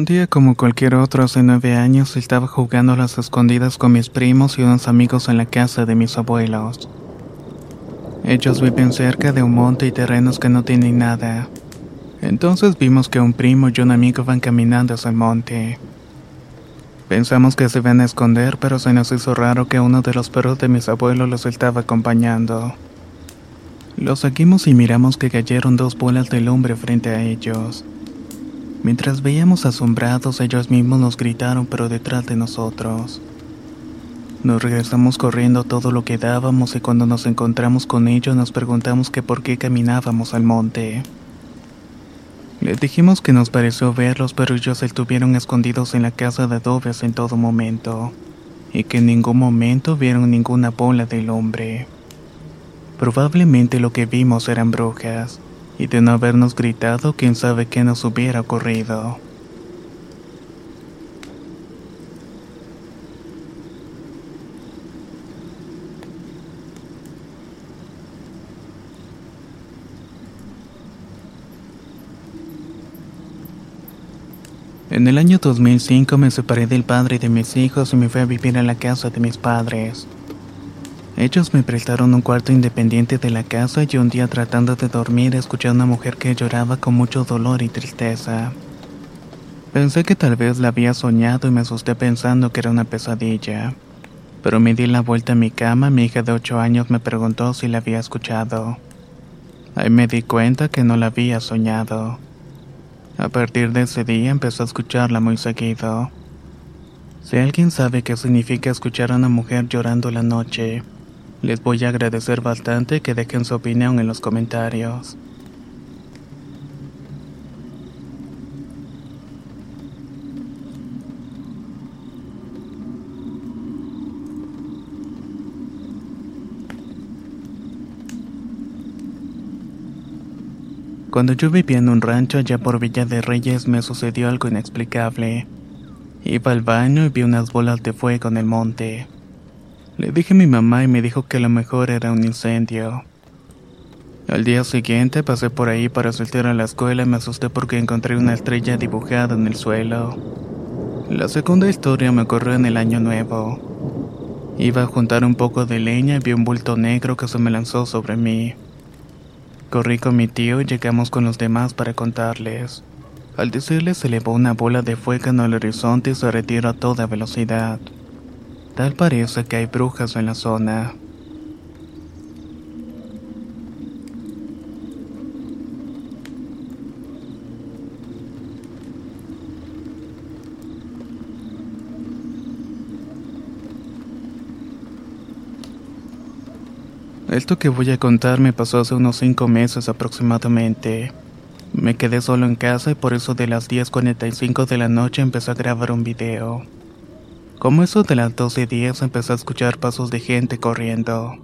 Un día como cualquier otro hace nueve años estaba jugando a las escondidas con mis primos y unos amigos en la casa de mis abuelos. Ellos viven cerca de un monte y terrenos que no tienen nada. Entonces vimos que un primo y un amigo van caminando hacia el monte. Pensamos que se iban a esconder, pero se nos hizo raro que uno de los perros de mis abuelos los estaba acompañando. Los seguimos y miramos que cayeron dos bolas de lumbre frente a ellos. Mientras veíamos asombrados, ellos mismos nos gritaron, pero detrás de nosotros. Nos regresamos corriendo todo lo que dábamos y cuando nos encontramos con ellos nos preguntamos que por qué caminábamos al monte. Les dijimos que nos pareció verlos, pero ellos estuvieron escondidos en la casa de adobes en todo momento, y que en ningún momento vieron ninguna bola del hombre. Probablemente lo que vimos eran brujas y de no habernos gritado, quién sabe qué nos hubiera ocurrido. En el año 2005 me separé del padre de mis hijos y me fui a vivir a la casa de mis padres. Ellos me prestaron un cuarto independiente de la casa y un día tratando de dormir escuché a una mujer que lloraba con mucho dolor y tristeza. Pensé que tal vez la había soñado y me asusté pensando que era una pesadilla. Pero me di la vuelta a mi cama, mi hija de 8 años me preguntó si la había escuchado. Ahí me di cuenta que no la había soñado. A partir de ese día empecé a escucharla muy seguido. Si alguien sabe qué significa escuchar a una mujer llorando la noche, les voy a agradecer bastante que dejen su opinión en los comentarios. Cuando yo vivía en un rancho allá por Villa de Reyes me sucedió algo inexplicable. Iba al baño y vi unas bolas de fuego en el monte. Le dije a mi mamá y me dijo que lo mejor era un incendio. Al día siguiente pasé por ahí para asistir a la escuela y me asusté porque encontré una estrella dibujada en el suelo. La segunda historia me ocurrió en el año nuevo. Iba a juntar un poco de leña y vi un bulto negro que se me lanzó sobre mí. Corrí con mi tío y llegamos con los demás para contarles. Al decirles se elevó una bola de fuego en el horizonte y se retiró a toda velocidad. Tal parece que hay brujas en la zona. Esto que voy a contar me pasó hace unos 5 meses aproximadamente. Me quedé solo en casa y por eso de las 10.45 de la noche empecé a grabar un video. Como eso de las 12.10 empecé a escuchar pasos de gente corriendo.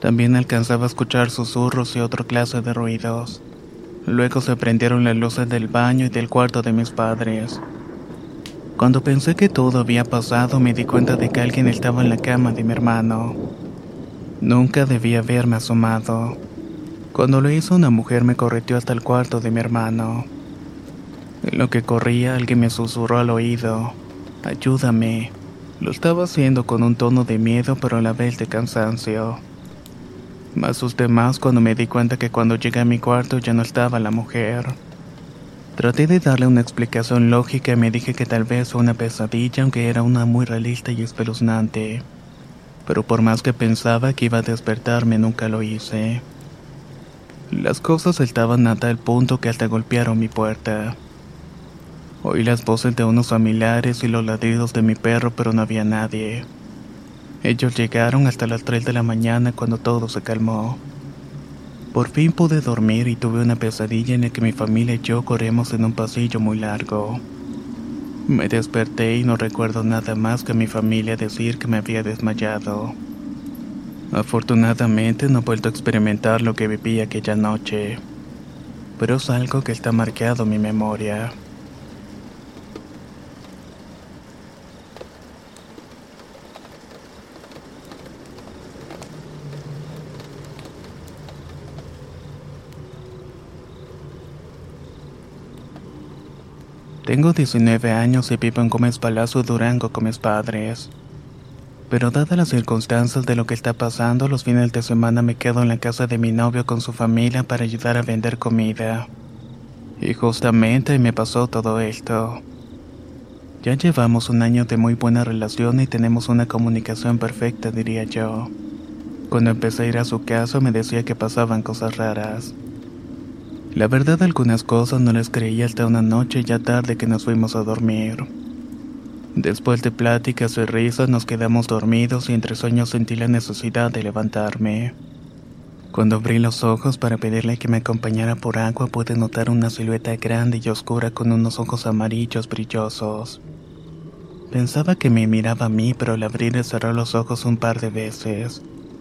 También alcanzaba a escuchar susurros y otra clase de ruidos. Luego se prendieron las luces del baño y del cuarto de mis padres. Cuando pensé que todo había pasado me di cuenta de que alguien estaba en la cama de mi hermano. Nunca debía haberme asomado. Cuando lo hizo una mujer me correteó hasta el cuarto de mi hermano. En lo que corría alguien me susurró al oído. Ayúdame. Lo estaba haciendo con un tono de miedo pero a la vez de cansancio. Me asusté más cuando me di cuenta que cuando llegué a mi cuarto ya no estaba la mujer. Traté de darle una explicación lógica y me dije que tal vez fue una pesadilla, aunque era una muy realista y espeluznante. Pero por más que pensaba que iba a despertarme, nunca lo hice. Las cosas estaban a tal punto que hasta golpearon mi puerta. Oí las voces de unos familiares y los ladridos de mi perro, pero no había nadie. Ellos llegaron hasta las 3 de la mañana cuando todo se calmó. Por fin pude dormir y tuve una pesadilla en la que mi familia y yo corremos en un pasillo muy largo. Me desperté y no recuerdo nada más que mi familia decir que me había desmayado. Afortunadamente no he vuelto a experimentar lo que viví aquella noche, pero es algo que está marcado en mi memoria. Tengo 19 años y vivo en Gómez Palacio, Durango con mis padres. Pero dadas las circunstancias de lo que está pasando, los fines de semana me quedo en la casa de mi novio con su familia para ayudar a vender comida. Y justamente me pasó todo esto. Ya llevamos un año de muy buena relación y tenemos una comunicación perfecta, diría yo. Cuando empecé a ir a su casa me decía que pasaban cosas raras. La verdad algunas cosas no las creí hasta una noche ya tarde que nos fuimos a dormir. Después de pláticas y risas nos quedamos dormidos y entre sueños sentí la necesidad de levantarme. Cuando abrí los ojos para pedirle que me acompañara por agua pude notar una silueta grande y oscura con unos ojos amarillos brillosos. Pensaba que me miraba a mí, pero al abrir y cerrar los ojos un par de veces,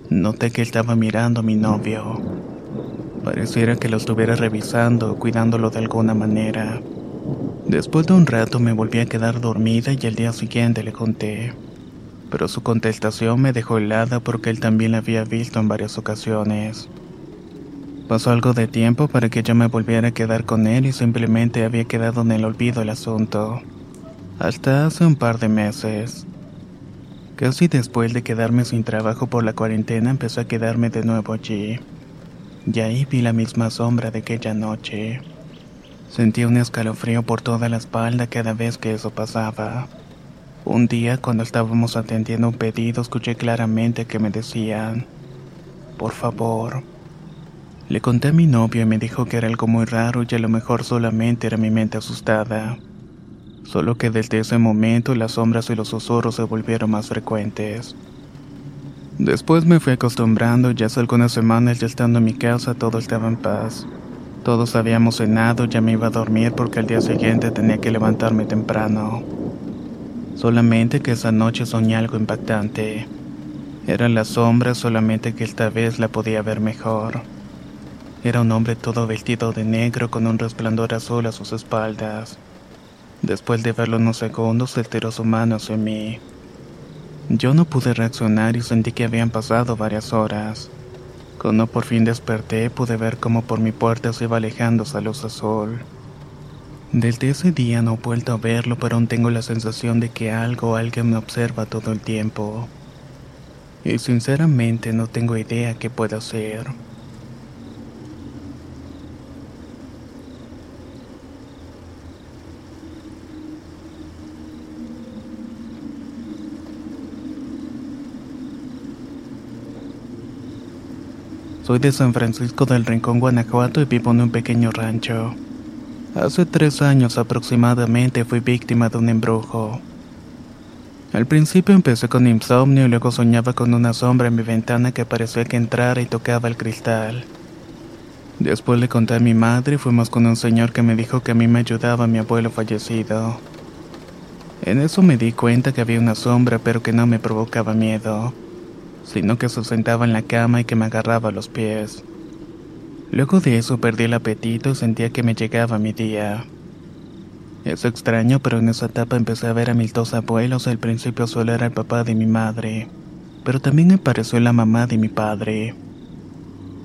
noté que estaba mirando a mi novio. Pareciera que lo estuviera revisando o cuidándolo de alguna manera. Después de un rato me volví a quedar dormida y al día siguiente le conté. Pero su contestación me dejó helada porque él también la había visto en varias ocasiones. Pasó algo de tiempo para que yo me volviera a quedar con él y simplemente había quedado en el olvido el asunto. Hasta hace un par de meses. Casi después de quedarme sin trabajo por la cuarentena empecé a quedarme de nuevo allí y ahí vi la misma sombra de aquella noche. Sentí un escalofrío por toda la espalda cada vez que eso pasaba. Un día, cuando estábamos atendiendo un pedido, escuché claramente que me decían, por favor. Le conté a mi novio y me dijo que era algo muy raro y a lo mejor solamente era mi mente asustada. Solo que desde ese momento las sombras y los susurros se volvieron más frecuentes. Después me fui acostumbrando y hace algunas semanas ya estando en mi casa todo estaba en paz. Todos habíamos cenado, ya me iba a dormir porque al día siguiente tenía que levantarme temprano. Solamente que esa noche soñé algo impactante. Era la sombra, solamente que esta vez la podía ver mejor. Era un hombre todo vestido de negro con un resplandor azul a sus espaldas. Después de verlo unos segundos, se tiró su mano hacia mí. Yo no pude reaccionar y sentí que habían pasado varias horas. Cuando por fin desperté, pude ver cómo por mi puerta se iba alejando esa luz azul. Desde ese día no he vuelto a verlo, pero aún tengo la sensación de que algo alguien me observa todo el tiempo. Y sinceramente no tengo idea qué pueda hacer. Soy de San Francisco del Rincón, Guanajuato y vivo en un pequeño rancho. Hace tres años aproximadamente fui víctima de un embrujo. Al principio empecé con insomnio y luego soñaba con una sombra en mi ventana que parecía que entrara y tocaba el cristal. Después le conté a mi madre y fuimos con un señor que me dijo que a mí me ayudaba mi abuelo fallecido. En eso me di cuenta que había una sombra pero que no me provocaba miedo sino que se sentaba en la cama y que me agarraba los pies. Luego de eso perdí el apetito y sentía que me llegaba mi día. Es extraño, pero en esa etapa empecé a ver a mis dos abuelos. Al principio solo era el papá de mi madre, pero también me pareció la mamá de mi padre.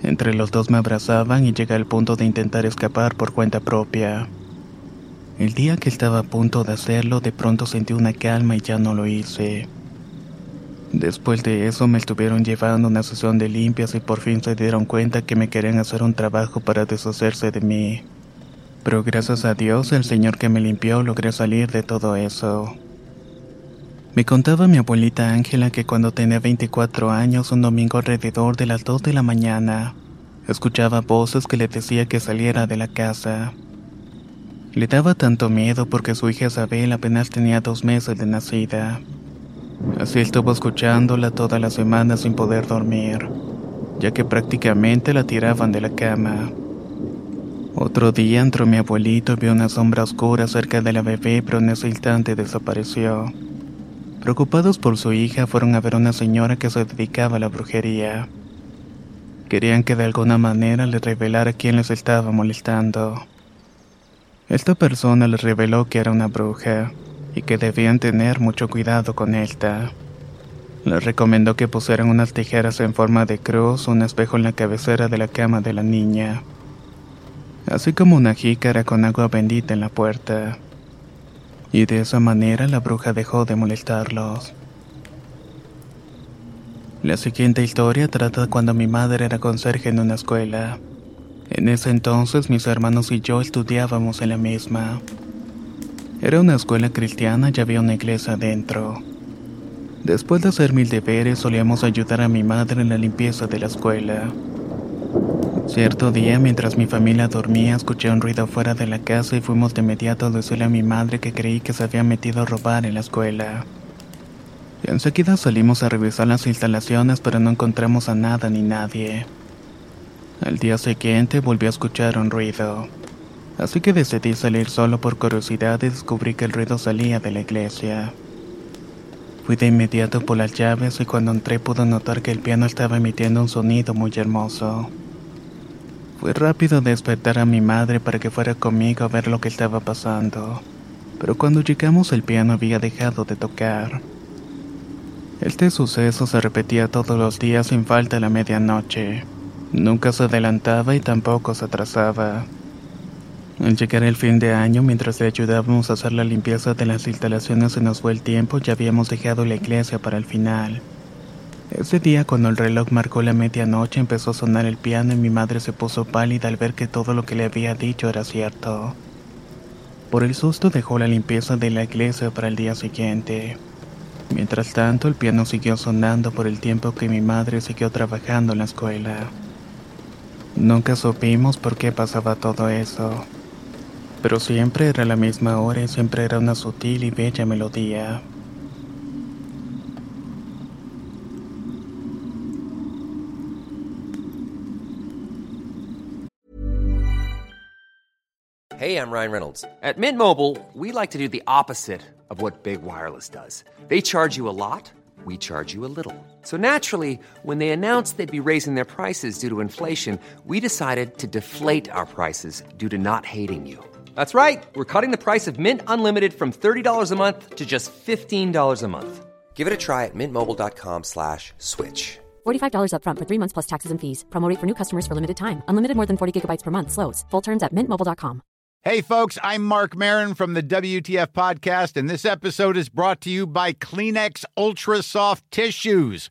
Entre los dos me abrazaban y llegué al punto de intentar escapar por cuenta propia. El día que estaba a punto de hacerlo, de pronto sentí una calma y ya no lo hice. Después de eso me estuvieron llevando a una sesión de limpias y por fin se dieron cuenta que me querían hacer un trabajo para deshacerse de mí. pero gracias a Dios el Señor que me limpió logré salir de todo eso. Me contaba mi abuelita Ángela que cuando tenía 24 años, un domingo alrededor de las 2 de la mañana, escuchaba voces que le decía que saliera de la casa. Le daba tanto miedo porque su hija Isabel apenas tenía dos meses de nacida. Así estuvo escuchándola toda la semana sin poder dormir, ya que prácticamente la tiraban de la cama. Otro día entró mi abuelito y vio una sombra oscura cerca de la bebé, pero en ese instante desapareció. Preocupados por su hija, fueron a ver a una señora que se dedicaba a la brujería. Querían que de alguna manera le revelara quién les estaba molestando. Esta persona les reveló que era una bruja y que debían tener mucho cuidado con esta. Les recomendó que pusieran unas tijeras en forma de cruz, un espejo en la cabecera de la cama de la niña, así como una jícara con agua bendita en la puerta y de esa manera la bruja dejó de molestarlos. La siguiente historia trata cuando mi madre era conserje en una escuela. En ese entonces mis hermanos y yo estudiábamos en la misma. Era una escuela cristiana y había una iglesia adentro. Después de hacer mil deberes solíamos ayudar a mi madre en la limpieza de la escuela. Cierto día, mientras mi familia dormía, escuché un ruido fuera de la casa y fuimos de inmediato a decirle a mi madre que creí que se había metido a robar en la escuela. Enseguida salimos a revisar las instalaciones, pero no encontramos a nada ni nadie. Al día siguiente volví a escuchar un ruido, así que decidí salir solo por curiosidad y descubrí que el ruido salía de la iglesia. Fui de inmediato por las llaves y cuando entré pude notar que el piano estaba emitiendo un sonido muy hermoso. Fue rápido despertar a mi madre para que fuera conmigo a ver lo que estaba pasando, pero cuando llegamos el piano había dejado de tocar. Este suceso se repetía todos los días sin falta a la medianoche. Nunca se adelantaba y tampoco se atrasaba. Al llegar el fin de año, mientras le ayudábamos a hacer la limpieza de las instalaciones, se nos fue el tiempo y habíamos dejado la iglesia para el final. Ese día, cuando el reloj marcó la medianoche, empezó a sonar el piano y mi madre se puso pálida al ver que todo lo que le había dicho era cierto. Por el susto dejó la limpieza de la iglesia para el día siguiente. Mientras tanto, el piano siguió sonando por el tiempo que mi madre siguió trabajando en la escuela. Nunca supimos por qué pasaba todo eso, pero siempre era la misma hora y siempre era una sutil y bella melodía. Hey, I'm Ryan Reynolds. At Mint Mobile, we like to do the opposite of what Big Wireless does. They charge you a lot, we charge you a little. So naturally, when they announced they'd be raising their prices due to inflation, we decided to deflate our prices due to not hating you. That's right. We're cutting the price of Mint Unlimited from $30 a month to just $15 a month. Give it a try at mintmobile.com slash switch. $45 upfront for three months plus taxes and fees. Promo rate for new customers for limited time. Unlimited more than 40 gigabytes per month. Slows. Full terms at mintmobile.com. Hey, folks, I'm Mark Marin from the WTF Podcast, and this episode is brought to you by Kleenex Ultra Soft Tissues,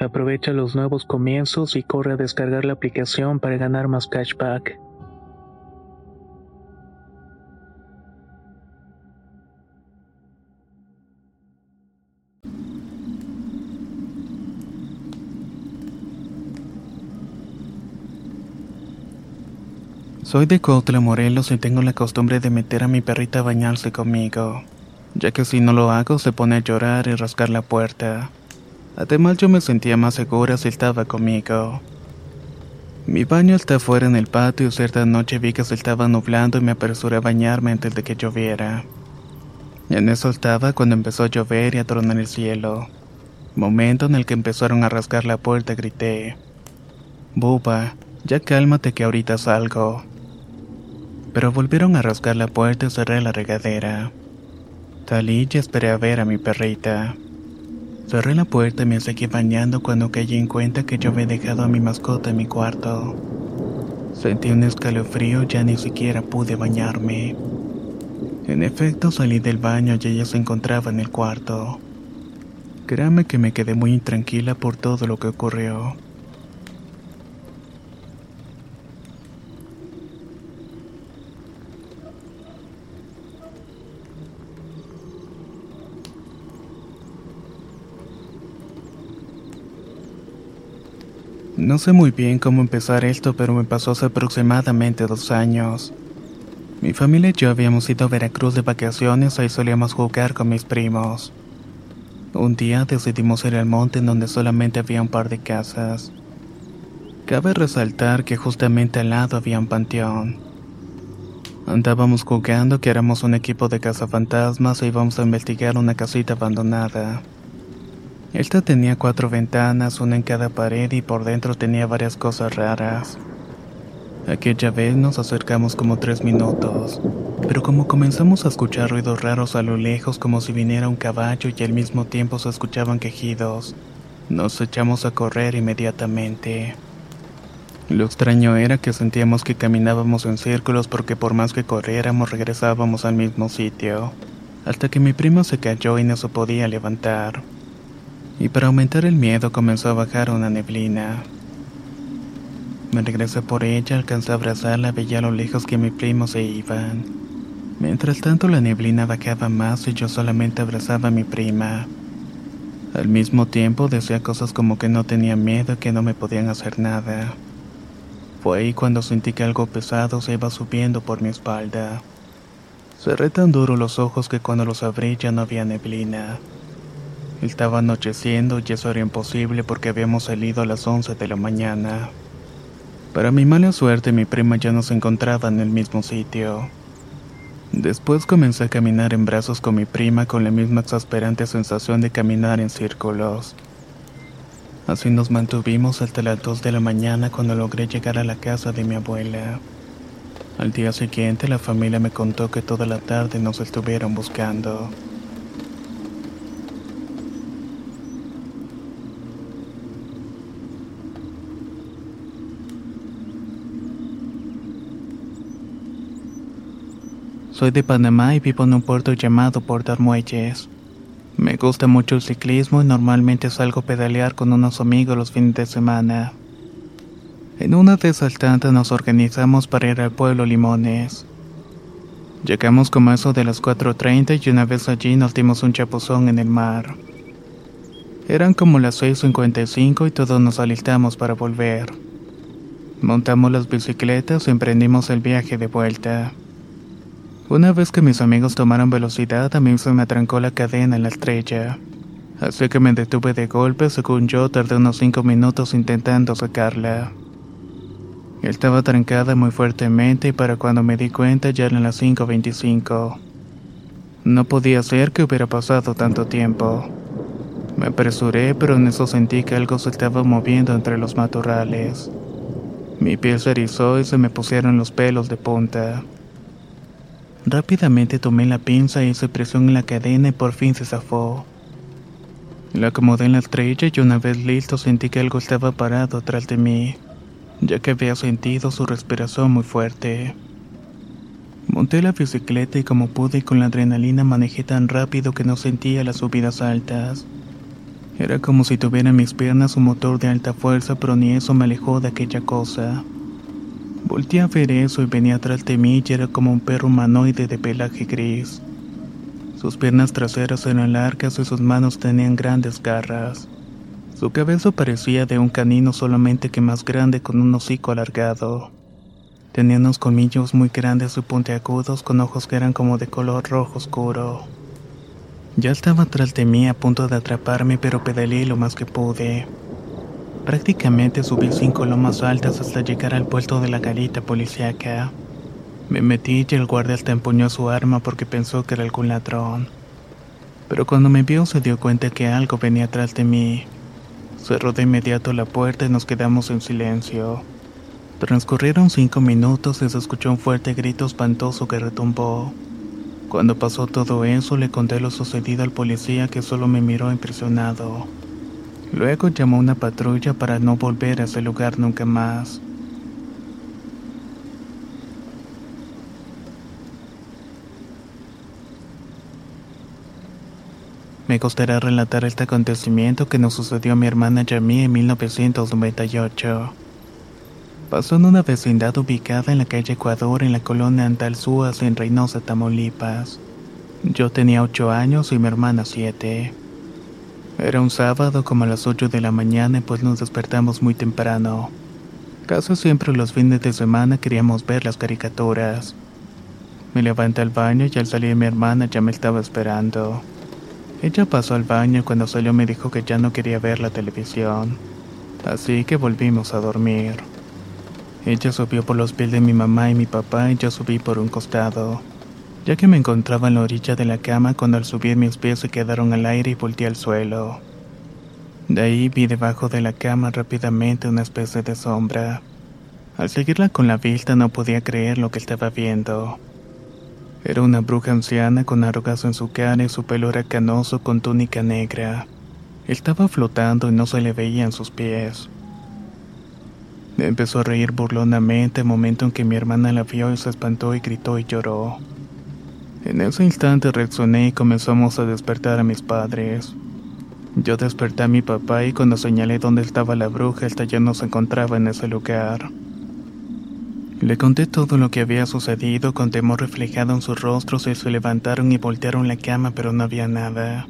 Aprovecha los nuevos comienzos y corre a descargar la aplicación para ganar más cashback. Soy de Cotla, Morelos y tengo la costumbre de meter a mi perrita a bañarse conmigo, ya que si no lo hago se pone a llorar y rascar la puerta. Además yo me sentía más segura si estaba conmigo. Mi baño está afuera en el patio y cierta noche vi que se estaba nublando y me apresuré a bañarme antes de que lloviera. En eso estaba cuando empezó a llover y a tronar el cielo. Momento en el que empezaron a rasgar la puerta grité. Buba, ya cálmate que ahorita salgo. Pero volvieron a rasgar la puerta y cerré la regadera. Salí y esperé a ver a mi perrita. Cerré la puerta y me seguí bañando cuando caí en cuenta que yo había dejado a mi mascota en mi cuarto. Sentí un escalofrío, ya ni siquiera pude bañarme. En efecto, salí del baño y ella se encontraba en el cuarto. Créame que me quedé muy intranquila por todo lo que ocurrió. No sé muy bien cómo empezar esto, pero me pasó hace aproximadamente dos años. Mi familia y yo habíamos ido a Veracruz de vacaciones, ahí solíamos jugar con mis primos. Un día decidimos ir al monte donde solamente había un par de casas. Cabe resaltar que justamente al lado había un panteón. Andábamos jugando que éramos un equipo de cazafantasmas e íbamos a investigar una casita abandonada. Esta tenía cuatro ventanas, una en cada pared y por dentro tenía varias cosas raras. Aquella vez nos acercamos como tres minutos, pero como comenzamos a escuchar ruidos raros a lo lejos como si viniera un caballo y al mismo tiempo se escuchaban quejidos, nos echamos a correr inmediatamente. Lo extraño era que sentíamos que caminábamos en círculos porque por más que corriéramos regresábamos al mismo sitio, hasta que mi primo se cayó y no se podía levantar y para aumentar el miedo comenzó a bajar una neblina. Me regresé por ella, alcancé a abrazarla, veía a lo lejos que mi primo se iban. Mientras tanto la neblina bajaba más y yo solamente abrazaba a mi prima. Al mismo tiempo decía cosas como que no tenía miedo y que no me podían hacer nada. Fue ahí cuando sentí que algo pesado se iba subiendo por mi espalda. Cerré tan duro los ojos que cuando los abrí ya no había neblina. Estaba anocheciendo y eso era imposible porque habíamos salido a las 11 de la mañana. Para mi mala suerte mi prima ya no se encontraba en el mismo sitio. Después comencé a caminar en brazos con mi prima con la misma exasperante sensación de caminar en círculos. Así nos mantuvimos hasta las 2 de la mañana cuando logré llegar a la casa de mi abuela. Al día siguiente la familia me contó que toda la tarde nos estuvieron buscando. Soy de Panamá y vivo en un puerto llamado Puerto Armuelles. Me gusta mucho el ciclismo y normalmente salgo a pedalear con unos amigos los fines de semana. En una de esas tantas nos organizamos para ir al pueblo Limones. Llegamos como eso de las 4.30 y una vez allí nos dimos un chapuzón en el mar. Eran como las 6.55 y todos nos alistamos para volver. Montamos las bicicletas y emprendimos el viaje de vuelta. Una vez que mis amigos tomaron velocidad, a mí se me atrancó la cadena en la estrella. Así que me detuve de golpe, según yo tardé unos cinco minutos intentando sacarla. Estaba trancada muy fuertemente y para cuando me di cuenta ya eran las 5.25. No podía ser que hubiera pasado tanto tiempo. Me apresuré, pero en eso sentí que algo se estaba moviendo entre los matorrales. Mi piel se erizó y se me pusieron los pelos de punta. Rápidamente tomé la pinza y hice presión en la cadena y por fin se zafó. La acomodé en la estrella y una vez listo sentí que algo estaba parado atrás de mí, ya que había sentido su respiración muy fuerte. Monté la bicicleta y como pude con la adrenalina manejé tan rápido que no sentía las subidas altas. Era como si tuviera en mis piernas un motor de alta fuerza, pero ni eso me alejó de aquella cosa. Volté a ver eso y venía atrás de mí y era como un perro humanoide de pelaje gris. Sus piernas traseras eran largas y sus manos tenían grandes garras. Su cabeza parecía de un canino solamente que más grande con un hocico alargado. Tenía unos colmillos muy grandes y puntiagudos con ojos que eran como de color rojo oscuro. Ya estaba atrás de mí a punto de atraparme, pero pedaleé lo más que pude. Prácticamente subí cinco lomas altas hasta llegar al puerto de la garita policíaca. Me metí y el guardia hasta empuñó su arma porque pensó que era algún ladrón. Pero cuando me vio se dio cuenta que algo venía atrás de mí. Cerró de inmediato la puerta y nos quedamos en silencio. Transcurrieron cinco minutos y se escuchó un fuerte grito espantoso que retumbó. Cuando pasó todo eso, le conté lo sucedido al policía que solo me miró impresionado. Luego llamó una patrulla para no volver a ese lugar nunca más. Me gustaría relatar este acontecimiento que nos sucedió a mi hermana y a mí en 1998. Pasó en una vecindad ubicada en la calle Ecuador en la colonia Antalzúas en Reynosa, Tamaulipas. Yo tenía 8 años y mi hermana 7. Era un sábado como a las 8 de la mañana pues nos despertamos muy temprano. Casi siempre los fines de semana queríamos ver las caricaturas. Me levanté al baño y al salir mi hermana ya me estaba esperando. Ella pasó al baño y cuando salió me dijo que ya no quería ver la televisión. Así que volvimos a dormir. Ella subió por los pies de mi mamá y mi papá y yo subí por un costado, ya que me encontraba en la orilla de la cama cuando al subir mis pies se quedaron al aire y volteé al suelo. De ahí vi debajo de la cama rápidamente una especie de sombra. Al seguirla con la vista no podía creer lo que estaba viendo. Era una bruja anciana con arrugas en su cara y su pelo era canoso con túnica negra. Estaba flotando y no se le veían sus pies. Empezó a reír burlonamente, momento en que mi hermana la vio y se espantó y gritó y lloró. En ese instante reaccioné y comenzamos a despertar a mis padres. Yo desperté a mi papá y cuando señalé dónde estaba la bruja, esta ya no se encontraba en ese lugar. Le conté todo lo que había sucedido con temor reflejado en sus rostros y se levantaron y voltearon la cama pero no había nada.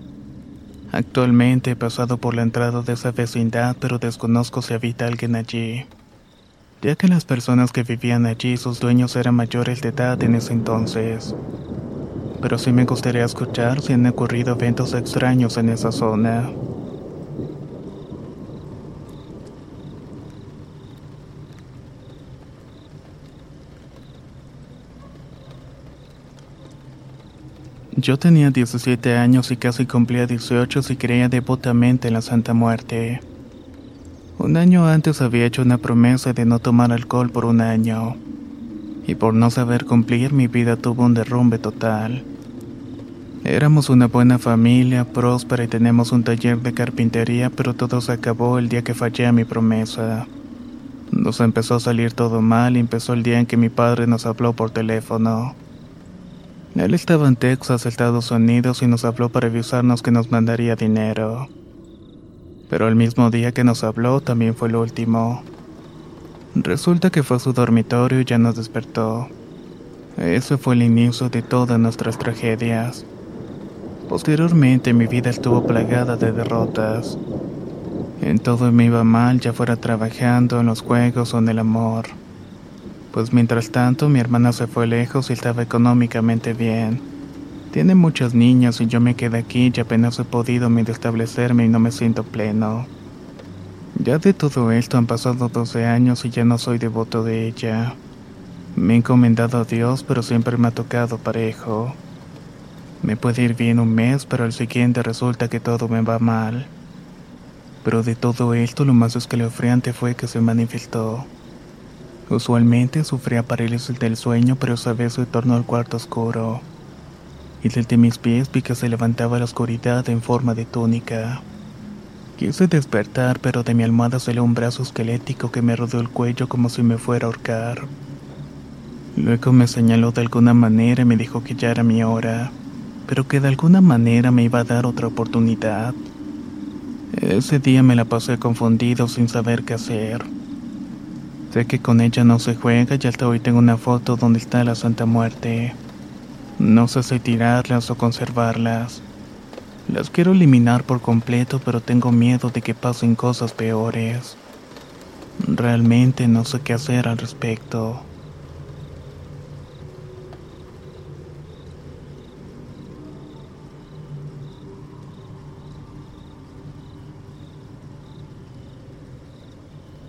Actualmente he pasado por la entrada de esa vecindad pero desconozco si habita alguien allí, ya que las personas que vivían allí sus dueños eran mayores de edad en ese entonces. Pero sí me gustaría escuchar si han ocurrido eventos extraños en esa zona. Yo tenía 17 años y casi cumplía 18 y creía devotamente en la Santa Muerte. Un año antes había hecho una promesa de no tomar alcohol por un año. Y por no saber cumplir mi vida tuvo un derrumbe total. Éramos una buena familia, próspera y tenemos un taller de carpintería, pero todo se acabó el día que fallé a mi promesa. Nos empezó a salir todo mal y empezó el día en que mi padre nos habló por teléfono. Él estaba en Texas, Estados Unidos, y nos habló para avisarnos que nos mandaría dinero. Pero el mismo día que nos habló también fue el último. Resulta que fue a su dormitorio y ya nos despertó. Ese fue el inicio de todas nuestras tragedias. Posteriormente mi vida estuvo plagada de derrotas. En todo me iba mal, ya fuera trabajando, en los juegos o en el amor pues mientras tanto mi hermana se fue lejos y estaba económicamente bien. Tiene muchos niños y yo me quedé aquí y apenas he podido establecerme y no me siento pleno. Ya de todo esto han pasado 12 años y ya no soy devoto de ella. Me he encomendado a Dios, pero siempre me ha tocado parejo. Me puede ir bien un mes, pero al siguiente resulta que todo me va mal. Pero de todo esto lo más escalofriante fue que se manifestó. Usualmente sufría parálisis del sueño, pero esa vez se tornó al cuarto oscuro. Y desde mis pies vi que se levantaba la oscuridad en forma de túnica. Quise despertar, pero de mi almohada salió un brazo esquelético que me rodeó el cuello como si me fuera a ahorcar. Luego me señaló de alguna manera y me dijo que ya era mi hora, pero que de alguna manera me iba a dar otra oportunidad. Ese día me la pasé confundido sin saber qué hacer. Sé que con ella no se juega y hasta hoy tengo una foto donde está la Santa Muerte. No sé si tirarlas o conservarlas. Las quiero eliminar por completo, pero tengo miedo de que pasen cosas peores. Realmente no sé qué hacer al respecto.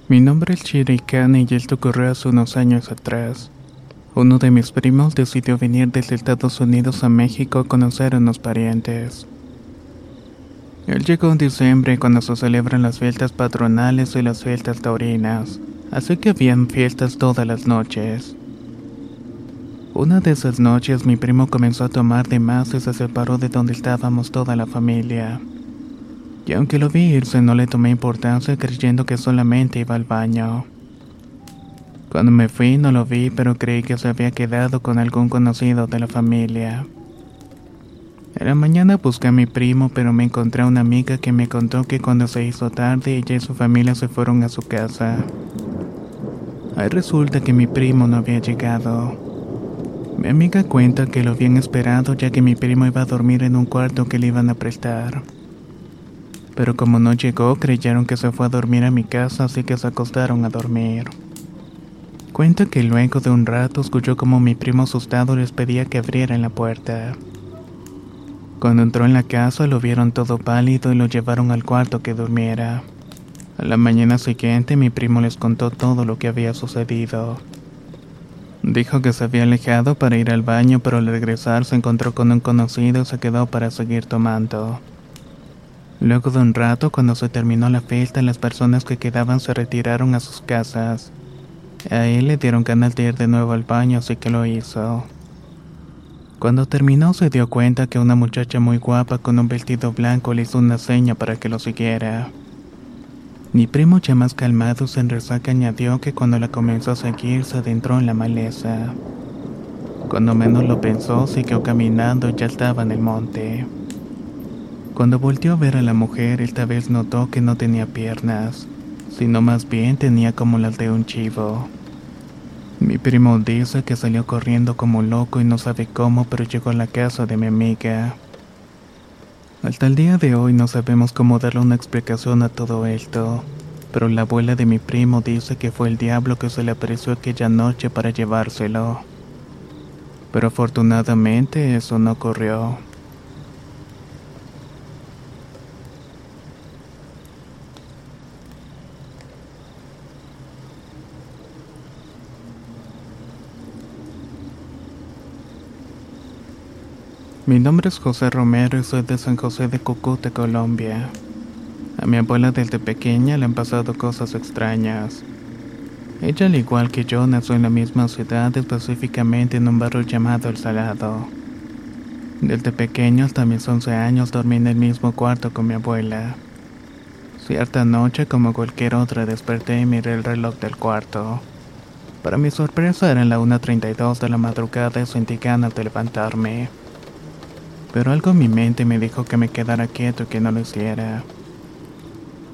Mi nombre es Shirikane y esto ocurrió hace unos años atrás. Uno de mis primos decidió venir desde Estados Unidos a México a conocer a unos parientes. Él llegó en diciembre cuando se celebran las fiestas patronales y las fiestas taurinas, así que habían fiestas todas las noches. Una de esas noches mi primo comenzó a tomar de más y se separó de donde estábamos toda la familia y aunque lo vi irse no le tomé importancia creyendo que solamente iba al baño. Cuando me fui no lo vi, pero creí que se había quedado con algún conocido de la familia. En la mañana busqué a mi primo, pero me encontré a una amiga que me contó que cuando se hizo tarde ella y su familia se fueron a su casa. Ahí resulta que mi primo no había llegado. Mi amiga cuenta que lo habían esperado ya que mi primo iba a dormir en un cuarto que le iban a prestar pero como no llegó creyeron que se fue a dormir a mi casa así que se acostaron a dormir. Cuenta que luego de un rato escuchó como mi primo asustado les pedía que abrieran la puerta. Cuando entró en la casa lo vieron todo pálido y lo llevaron al cuarto que durmiera. A la mañana siguiente mi primo les contó todo lo que había sucedido. Dijo que se había alejado para ir al baño pero al regresar se encontró con un conocido y se quedó para seguir tomando. Luego de un rato, cuando se terminó la fiesta, las personas que quedaban se retiraron a sus casas. A él le dieron ganas de ir de nuevo al baño, así que lo hizo. Cuando terminó se dio cuenta que una muchacha muy guapa con un vestido blanco le hizo una seña para que lo siguiera. Mi primo ya más calmado se resaca añadió que cuando la comenzó a seguir se adentró en la maleza. Cuando menos lo pensó, siguió caminando y ya estaba en el monte. Cuando volteó a ver a la mujer, esta vez notó que no tenía piernas, sino más bien tenía como las de un chivo. Mi primo dice que salió corriendo como loco y no sabe cómo, pero llegó a la casa de mi amiga. Hasta el día de hoy no sabemos cómo darle una explicación a todo esto, pero la abuela de mi primo dice que fue el diablo que se le apareció aquella noche para llevárselo. Pero afortunadamente eso no ocurrió. Mi nombre es José Romero y soy de San José de Cúcuta, Colombia. A mi abuela desde pequeña le han pasado cosas extrañas. Ella, al igual que yo, nació en la misma ciudad, específicamente en un barrio llamado El Salado. Desde pequeño hasta mis 11 años dormí en el mismo cuarto con mi abuela. Cierta noche, como cualquier otra, desperté y miré el reloj del cuarto. Para mi sorpresa eran la 1.32 de la madrugada y sentí ganas de levantarme pero algo en mi mente me dijo que me quedara quieto y que no lo hiciera.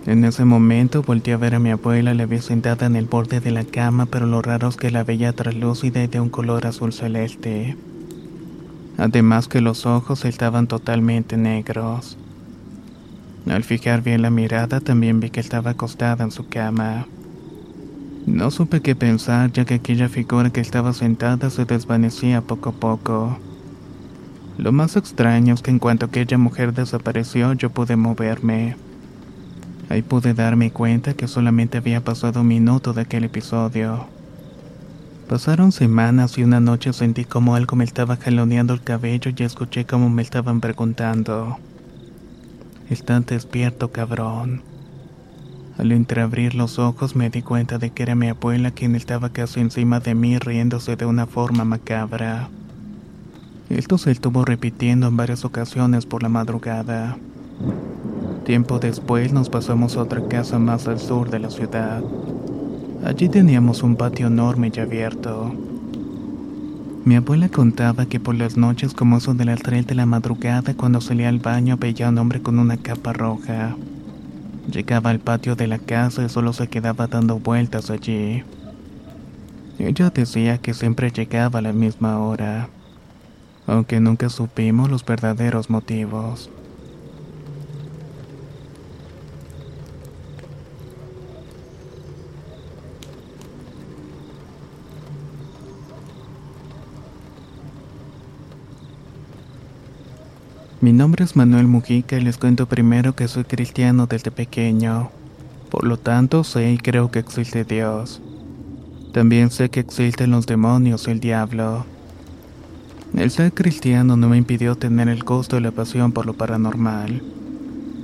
En ese momento volteé a ver a mi abuela, la vi sentada en el borde de la cama, pero lo raro es que la veía translúcida y de un color azul celeste. Además que los ojos estaban totalmente negros. Al fijar bien la mirada también vi que estaba acostada en su cama. No supe qué pensar ya que aquella figura que estaba sentada se desvanecía poco a poco. Lo más extraño es que en cuanto aquella mujer desapareció yo pude moverme. Ahí pude darme cuenta que solamente había pasado un minuto de aquel episodio. Pasaron semanas y una noche sentí como algo me estaba jaloneando el cabello y escuché como me estaban preguntando. ¿Estás despierto, cabrón? Al entreabrir los ojos me di cuenta de que era mi abuela quien estaba casi encima de mí riéndose de una forma macabra. Esto se estuvo repitiendo en varias ocasiones por la madrugada. Tiempo después nos pasamos a otra casa más al sur de la ciudad. Allí teníamos un patio enorme y abierto. Mi abuela contaba que por las noches como son de las 3 de la madrugada cuando salía al baño veía a un hombre con una capa roja. Llegaba al patio de la casa y solo se quedaba dando vueltas allí. Ella decía que siempre llegaba a la misma hora, aunque nunca supimos los verdaderos motivos. Mi nombre es Manuel Mujica y les cuento primero que soy cristiano desde pequeño. Por lo tanto, sé y creo que existe Dios. También sé que existen los demonios y el diablo. El ser cristiano no me impidió tener el gusto y la pasión por lo paranormal,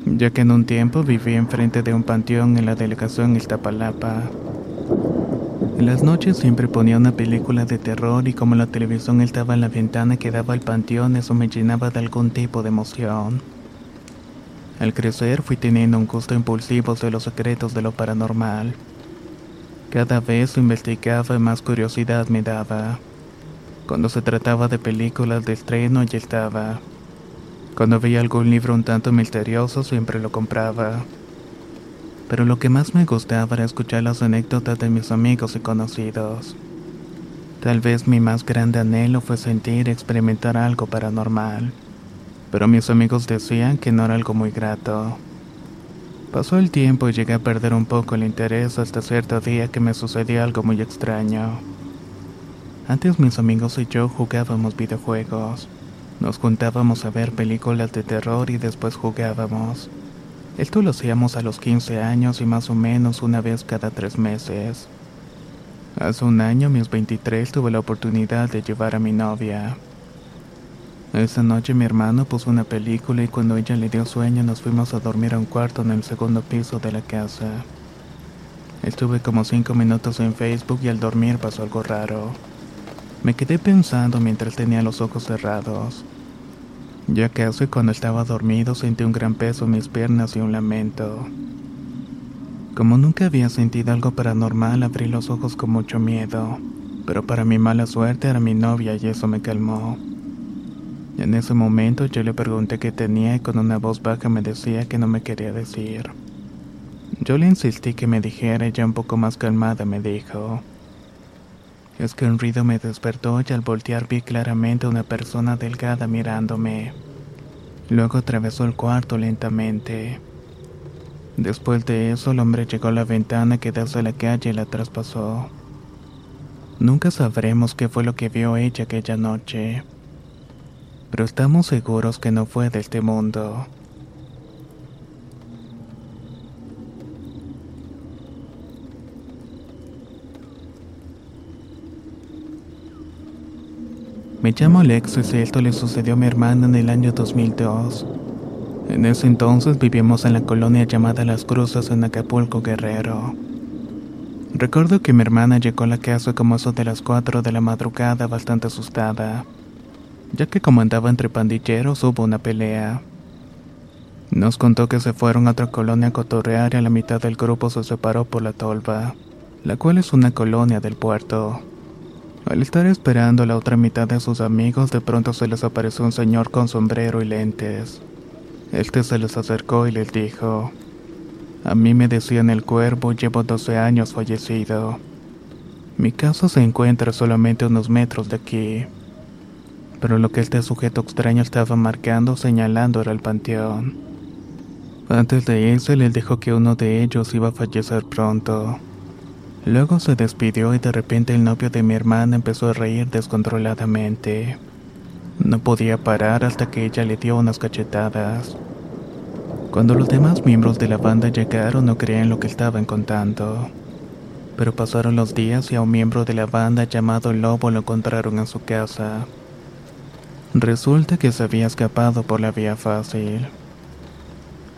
ya que en un tiempo viví enfrente de un panteón en la delegación Iztapalapa. En las noches siempre ponía una película de terror y como la televisión estaba en la ventana que daba al panteón, eso me llenaba de algún tipo de emoción. Al crecer fui teniendo un gusto impulsivo de los secretos de lo paranormal. Cada vez investigaba y más curiosidad me daba. Cuando se trataba de películas de estreno ya estaba. Cuando veía algún libro un tanto misterioso siempre lo compraba pero lo que más me gustaba era escuchar las anécdotas de mis amigos y conocidos. Tal vez mi más grande anhelo fue sentir y experimentar algo paranormal, pero mis amigos decían que no era algo muy grato. Pasó el tiempo y llegué a perder un poco el interés hasta cierto día que me sucedió algo muy extraño. Antes mis amigos y yo jugábamos videojuegos. Nos juntábamos a ver películas de terror y después jugábamos. Esto lo hacíamos a los 15 años y más o menos una vez cada tres meses. Hace un año, mis 23, tuve la oportunidad de llevar a mi novia. Esa noche mi hermano puso una película y cuando ella le dio sueño nos fuimos a dormir a un cuarto en el segundo piso de la casa. Estuve como cinco minutos en Facebook y al dormir pasó algo raro. Me quedé pensando mientras tenía los ojos cerrados. Ya casi cuando estaba dormido sentí un gran peso en mis piernas y un lamento. Como nunca había sentido algo paranormal, abrí los ojos con mucho miedo, pero para mi mala suerte era mi novia y eso me calmó. En ese momento yo le pregunté qué tenía y con una voz baja me decía que no me quería decir. Yo le insistí que me dijera y ya un poco más calmada me dijo, es que un ruido me despertó y al voltear vi claramente a una persona delgada mirándome. Luego atravesó el cuarto lentamente. Después de eso, el hombre llegó a la ventana que da hacia la calle y la traspasó. Nunca sabremos qué fue lo que vio ella aquella noche, pero estamos seguros que no fue de este mundo. Me llamo Alexis y esto le sucedió a mi hermana en el año 2002. En ese entonces vivíamos en la colonia llamada Las Cruces en Acapulco, Guerrero. Recuerdo que mi hermana llegó a la casa como eso de las 4 de la madrugada bastante asustada, ya que como andaba entre pandilleros hubo una pelea. Nos contó que se fueron a otra colonia a cotorrear y a la mitad del grupo se separó por la tolva, la cual es una colonia del puerto. Al estar esperando la otra mitad de sus amigos, de pronto se les apareció un señor con sombrero y lentes. Este se les acercó y les dijo, a mí me decían el cuervo, llevo 12 años fallecido. Mi casa se encuentra solamente unos metros de aquí. Pero lo que este sujeto extraño estaba marcando, señalando era el panteón. Antes de irse, les dijo que uno de ellos iba a fallecer pronto. Luego se despidió y de repente el novio de mi hermana empezó a reír descontroladamente. No podía parar hasta que ella le dio unas cachetadas. Cuando los demás miembros de la banda llegaron no creían lo que estaban contando. Pero pasaron los días y a un miembro de la banda llamado Lobo lo encontraron en su casa. Resulta que se había escapado por la vía fácil.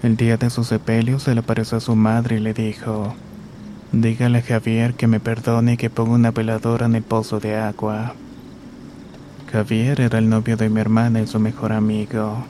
El día de su sepelio se le apareció a su madre y le dijo, dígale a Javier que me perdone y que ponga una veladora en el pozo de agua. Javier era el novio de mi hermana y su mejor amigo.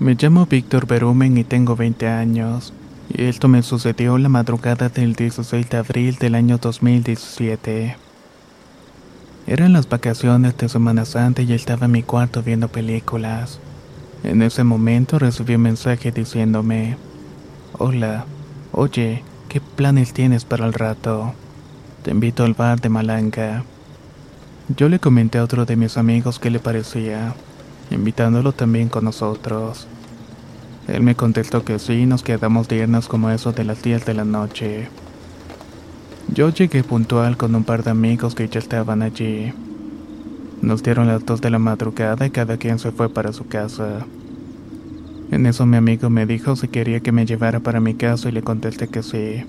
Me llamo Víctor Berumen y tengo 20 años. Y esto me sucedió la madrugada del 16 de abril del año 2017. Eran las vacaciones de Semana Santa y estaba en mi cuarto viendo películas. En ese momento recibí un mensaje diciéndome, Hola, oye, ¿qué planes tienes para el rato? Te invito al bar de Malanga. Yo le comenté a otro de mis amigos qué le parecía invitándolo también con nosotros. Él me contestó que sí, nos quedamos de irnos como eso de las 10 de la noche. Yo llegué puntual con un par de amigos que ya estaban allí. Nos dieron las 2 de la madrugada y cada quien se fue para su casa. En eso mi amigo me dijo si quería que me llevara para mi casa y le contesté que sí.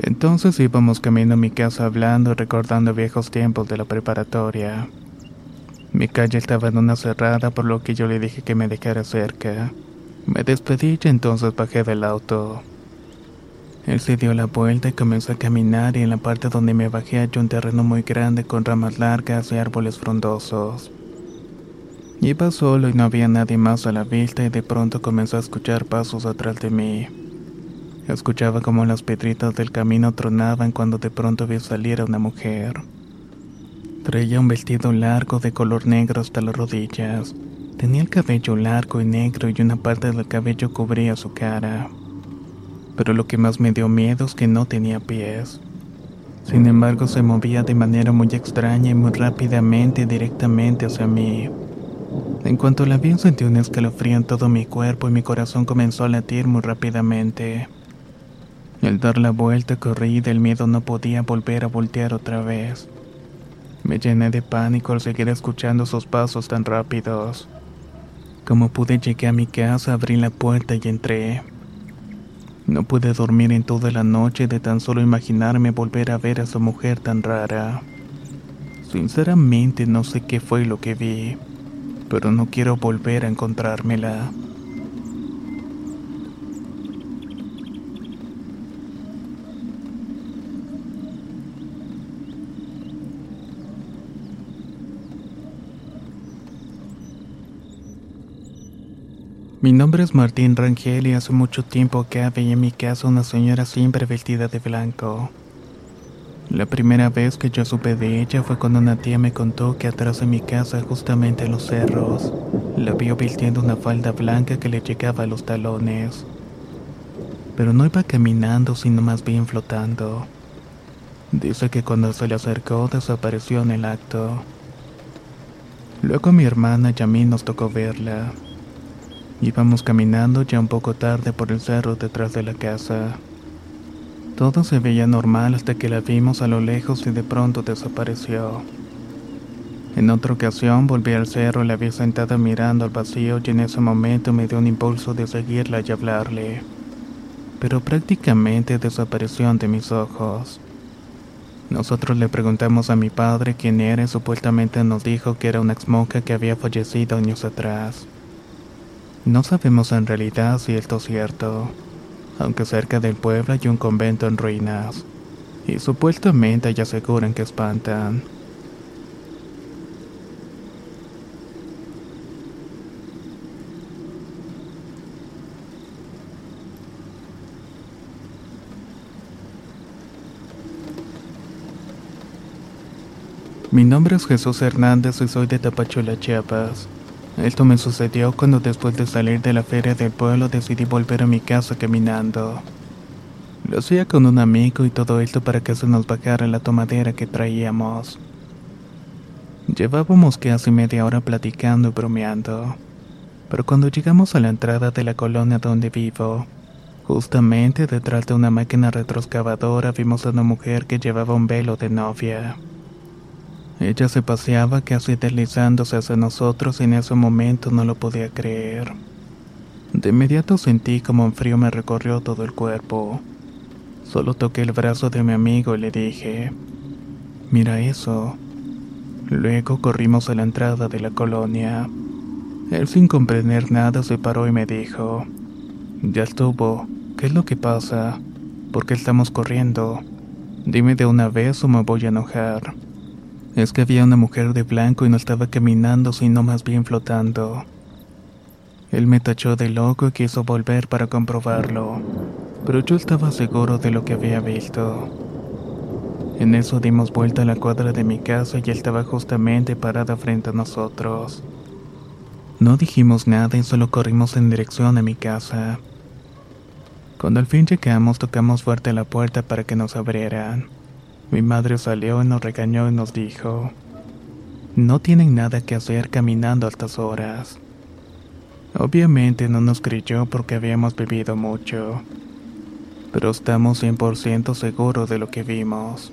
Entonces íbamos camino a mi casa hablando y recordando viejos tiempos de la preparatoria. Mi calle estaba en una cerrada por lo que yo le dije que me dejara cerca. Me despedí y entonces bajé del auto. Él se dio la vuelta y comenzó a caminar y en la parte donde me bajé halló un terreno muy grande con ramas largas y árboles frondosos. Iba solo y no había nadie más a la vista y de pronto comenzó a escuchar pasos atrás de mí. Escuchaba como las piedritas del camino tronaban cuando de pronto vi salir a una mujer. Traía un vestido largo de color negro hasta las rodillas. Tenía el cabello largo y negro y una parte del cabello cubría su cara. Pero lo que más me dio miedo es que no tenía pies. Sin embargo, se movía de manera muy extraña y muy rápidamente directamente hacia mí. En cuanto la vi, sentí un escalofrío en todo mi cuerpo y mi corazón comenzó a latir muy rápidamente. Al dar la vuelta corrí y del miedo no podía volver a voltear otra vez. Me llené de pánico al seguir escuchando sus pasos tan rápidos. Como pude llegué a mi casa, abrí la puerta y entré. No pude dormir en toda la noche de tan solo imaginarme volver a ver a esa mujer tan rara. Sinceramente no sé qué fue lo que vi, pero no quiero volver a encontrármela. Mi nombre es Martín Rangel y hace mucho tiempo que veía en mi casa una señora siempre vestida de blanco. La primera vez que yo supe de ella fue cuando una tía me contó que atrás de mi casa, justamente en los cerros, la vio vistiendo una falda blanca que le llegaba a los talones. Pero no iba caminando, sino más bien flotando. Dice que cuando se le acercó desapareció en el acto. Luego mi hermana y a mí nos tocó verla. Íbamos caminando ya un poco tarde por el cerro detrás de la casa. Todo se veía normal hasta que la vimos a lo lejos y de pronto desapareció. En otra ocasión volví al cerro la vi sentada mirando al vacío y en ese momento me dio un impulso de seguirla y hablarle. Pero prácticamente desapareció ante mis ojos. Nosotros le preguntamos a mi padre quién era y supuestamente nos dijo que era una exmonja que había fallecido años atrás. No sabemos en realidad si esto es cierto, aunque cerca del pueblo hay un convento en ruinas, y supuestamente ya aseguran que espantan. Mi nombre es Jesús Hernández y soy de Tapachula, Chiapas. Esto me sucedió cuando después de salir de la feria del pueblo decidí volver a mi casa caminando. Lo hacía con un amigo y todo esto para que se nos bajara la tomadera que traíamos. Llevábamos casi media hora platicando y bromeando. Pero cuando llegamos a la entrada de la colonia donde vivo, justamente detrás de una máquina retroexcavadora vimos a una mujer que llevaba un velo de novia. Ella se paseaba casi deslizándose hacia nosotros y en ese momento no lo podía creer. De inmediato sentí como un frío me recorrió todo el cuerpo. Solo toqué el brazo de mi amigo y le dije, mira eso. Luego corrimos a la entrada de la colonia. Él sin comprender nada se paró y me dijo, ya estuvo, ¿qué es lo que pasa? ¿Por qué estamos corriendo? Dime de una vez o me voy a enojar. Es que había una mujer de blanco y no estaba caminando, sino más bien flotando. Él me tachó de loco y quiso volver para comprobarlo, pero yo estaba seguro de lo que había visto. En eso dimos vuelta a la cuadra de mi casa y él estaba justamente parada frente a nosotros. No dijimos nada y solo corrimos en dirección a mi casa. Cuando al fin llegamos tocamos fuerte la puerta para que nos abrieran. Mi madre salió y nos regañó y nos dijo, no tienen nada que hacer caminando a estas horas. Obviamente no nos creyó porque habíamos bebido mucho, pero estamos 100% seguros de lo que vimos.